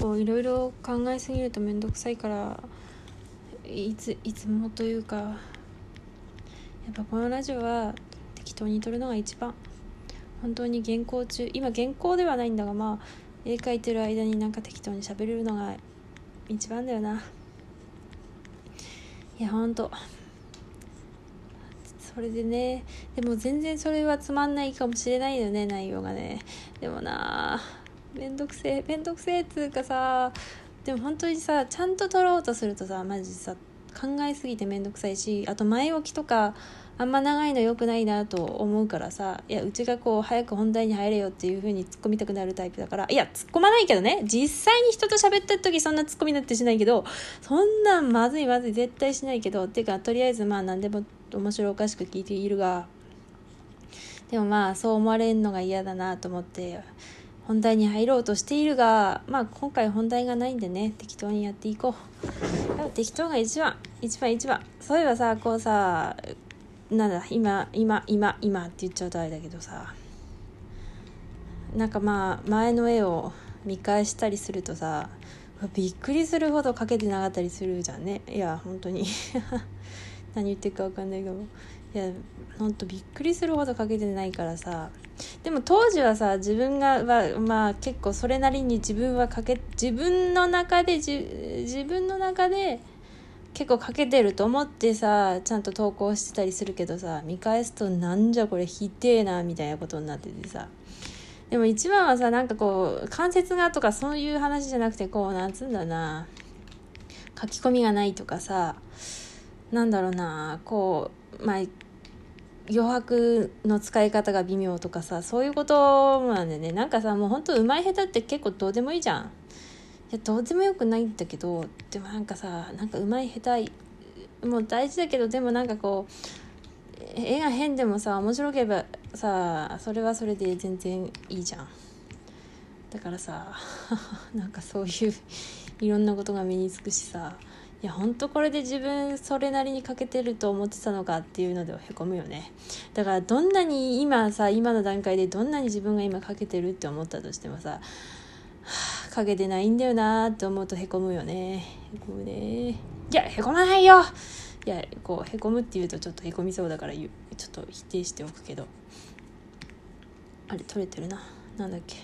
こういろいろ考えすぎると面倒くさいからいついつもというかやっぱこのラジオは適当に撮るのが一番。本当に原稿中今原稿ではないんだがまあ絵描いてる間になんか適当に喋れるのが一番だよな。いやほんとそれでねでも全然それはつまんないかもしれないよね内容がね。でもなあ。めんどくせえめんどくせえっつうかさでも本当にさちゃんと撮ろうとするとさマジさ考えすぎてめんどくさいしあと前置きとかあんま長いの良くないなと思うからさいやうちがこう早く本題に入れよっていう風に突っ込みたくなるタイプだからいや突っ込まないけどね実際に人と喋った時そんな突っ込みなんてしないけどそんなんまずいまずい絶対しないけどっていうかとりあえずまあ何でも面白おかしく聞いているがでもまあそう思われるのが嫌だなと思って本題に入ろうとしているがまあ今回本題がないんでね適当にやっていこう。適当が一番一番一番。そういえばさこうさなんだ今今今今って言っちゃうとあれだけどさなんかまあ前の絵を見返したりするとさびっくりするほど描けてなかったりするじゃんね。いや本当に。何言ってるか分かんないけど。いやほんとびっくりするほど描けてないからさ。でも当時はさ自分がはまあ結構それなりに自分は描け自分の中で自分の中で結構かけてると思ってさちゃんと投稿してたりするけどさ見返すとなんじゃこれひてえなみたいなことになっててさ。でも一番はさなんかこう関節がとかそういう話じゃなくてこうなんつうんだな。書き込みがないとかさなんだろうなこうまあ余白の使い方が微妙とかさそういうことなんでね。なんかさもうほんとうまい下手って結構どうでもいいじゃん。いやどうでもよくないんだけどでもなんかさなんかうまい下手いもう大事だけどでもなんかこう絵が変でもさ面白ければさそれはそれで全然いいじゃん。だからさ なんかそういういろんなことが目につくしさ。いやほんとこれで自分それなりに欠けてると思ってたのかっていうのではへこむよね。だからどんなに今さ今の段階でどんなに自分が今欠けてるって思ったとしてもさ影でないんだよなって思うとへむよね。へこむねいやへこまないよ。いやこうへこむって言うとちょっとへこみそうだからちょっと否定しておくけど。あれ取れてるな。なんだっけ。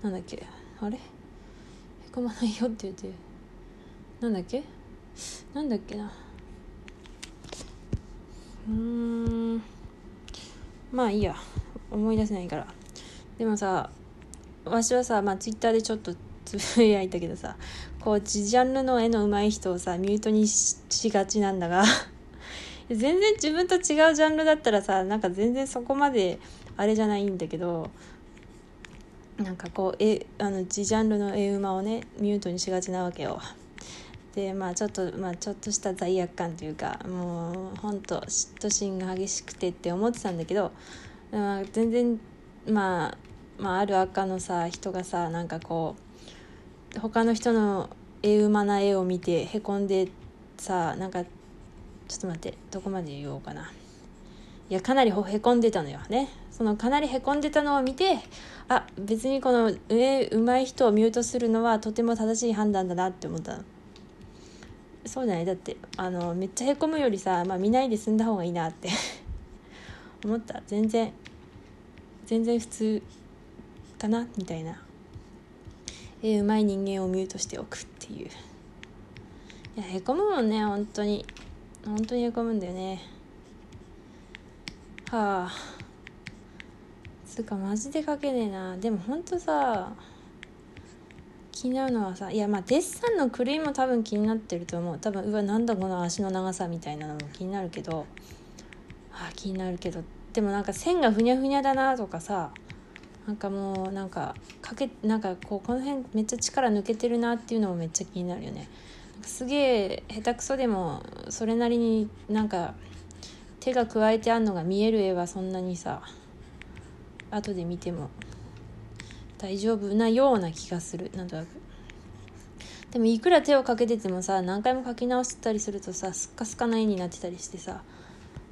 なんだっけ。あれ。へこまないよって言って。なんだっけ？なんだっけな？うん。まあいいや。思い出せないから。でもさわしはさ、まあ、ツイッターでちょっとつぶやいたけどさこうジャンルの絵の上手い人をさミュートにしがちなんだが全然自分と違うジャンルだったらさなんか全然そこまであれじゃないんだけどなんかこうえあのジャンルの絵馬をねミュートにしがちなわけよ。でまあちょっとまあちょっとした罪悪感というかもうほんと嫉妬心が激しくてって思ってたんだけど、まあ、全然まあまあ、ある赤のさ人がさなんかこう他の人の絵うまな絵を見てへこんでさなんかちょっと待ってどこまで言おうかな。いやかなりへこんでたのよ。ね。そのかなりへこんでたのを見てあ別にこの絵うまい人をミュートするのはとても正しい判断だなって思ったの。そうじゃない。だってあのめっちゃへこむよりさ、まあ、見ないで済んだ方がいいなって。思った。全然全然普通かなみたいな、えー、うまい人間をミュートしておくっていう。いやへこむもんね本当に。本当にへこむんだよね。はあ。つうかマジで書けねえな。でもほんとさ気になるのはさいやまあデッサンの狂いも多分気になってると思う。多分うわなんだこの足の長さみたいなのも気になるけど。あ気になるけど。でもなんか線がふにゃふにゃだなとかさなんかもうなんかかけなんかこうこの辺めっちゃ力抜けてるなっていうのもめっちゃ気になるよね。すげえ下手くそでもそれなりになんか手が加えてあんのが見える絵はそんなにさ後で見ても。大丈夫なような気がする。なんとなく。でもいくら手をかけててもさ何回も描き直したりするとさスッカスカな絵になってたりしてさ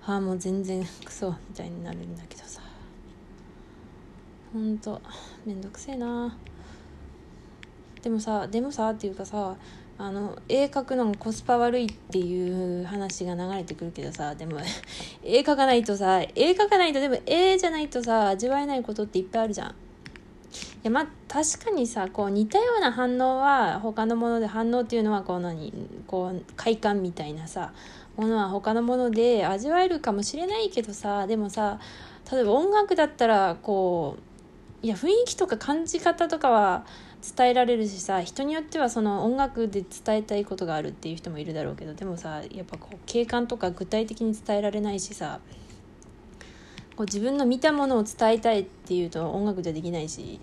ああもう全然クソみたいになるんだけどさ。ほんとめんどくせえな。でもさでもさっていうかさあの絵描くのがコスパ悪いっていう話が流れてくるけどさでも絵描かないとさ絵描かないとでも絵じゃないとさ味わえないことっていっぱいあるじゃん。いやまあ確かにさこう似たような反応は他のもので反応っていうのはこう何？こう快感みたいなさものは他のもので味わえるかもしれないけどさでもさ例えば音楽だったらこういや雰囲気とか感じ方とかは伝えられるしさ人によってはその音楽で伝えたいことがあるっていう人もいるだろうけどでもさやっぱこう景観とか具体的に伝えられないしさこう自分の見たものを伝えたいっていうと音楽じゃできないし。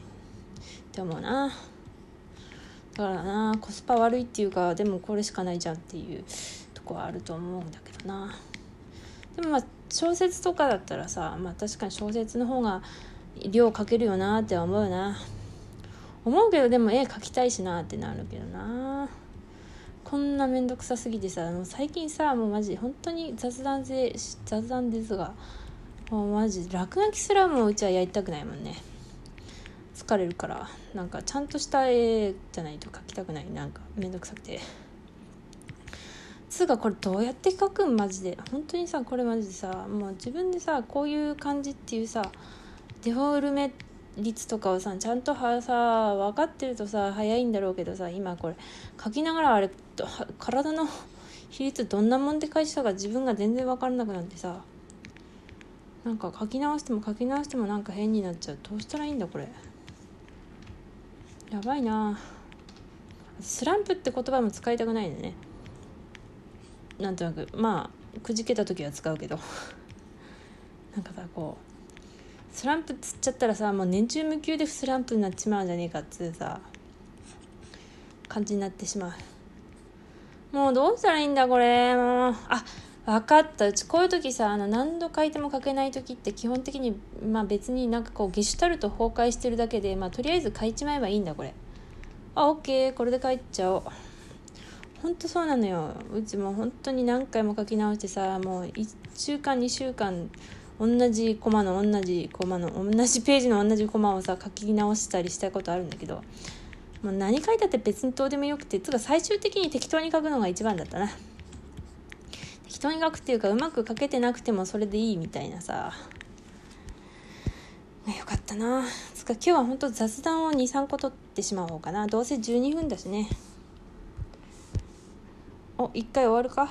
って思うな。だからな。コスパ悪いっていうかでもこれしかないじゃんっていうとこはあると思うんだけどな。でもまあ小説とかだったらさまあ確かに小説の方が量かけるよなって思うな。思うけどでも絵描きたいしなってなるけどな。こんな面倒くさすぎてさもう最近さもうマジ本当に雑談で雑談ですがもうマジ落書きすらもうちはやりたくないもんね。疲れるからなんかちゃんとした絵じゃないと描きたくない。なんか面倒くさくて。つうかこれどうやって描くん？マジで。本当にさこれマジでさもう自分でさこういう感じっていうさデフォルメ率とかをさちゃんとはさ分かってるとさ早いんだろうけどさ今これ書きながらあれ体の比率どんなもんで返したか自分が全然分からなくなってさなんか書き直しても書き直してもなんか変になっちゃう。どうしたらいいんだこれ？やばいな。スランプって言葉も使いたくないのね。なんとなく。まあくじけた時は使うけど。なんかさこうスランプつっちゃったらさもう年中無休でスランプになっちまうんじゃねえかっつうさ感じになってしまう。もうどうしたらいいんだこれ。もうあ分かった。うちこういう時さあの何度書いても書けない時って基本的にまあ別になんかこうゲシュタルト崩壊してるだけでまあとりあえず書いちまえばいいんだこれ。あオッケー。これで書いちゃおう。ほんとそうなのよ。うちも本当に何回も書き直してさもう1週間2週間同じコマの同じコマの同じページの同じコマをさ書き直したりしたことあるんだけどもう何書いたって別にどうでもよくてつか最終的に適当に書くのが一番だったな。適当に書くっていうかうまく書けてなくてもそれでいいみたいなさ。よかったな。つか今日は本当雑談を23個取ってしまおうかな。どうせ12分だしね。お一回終わるか。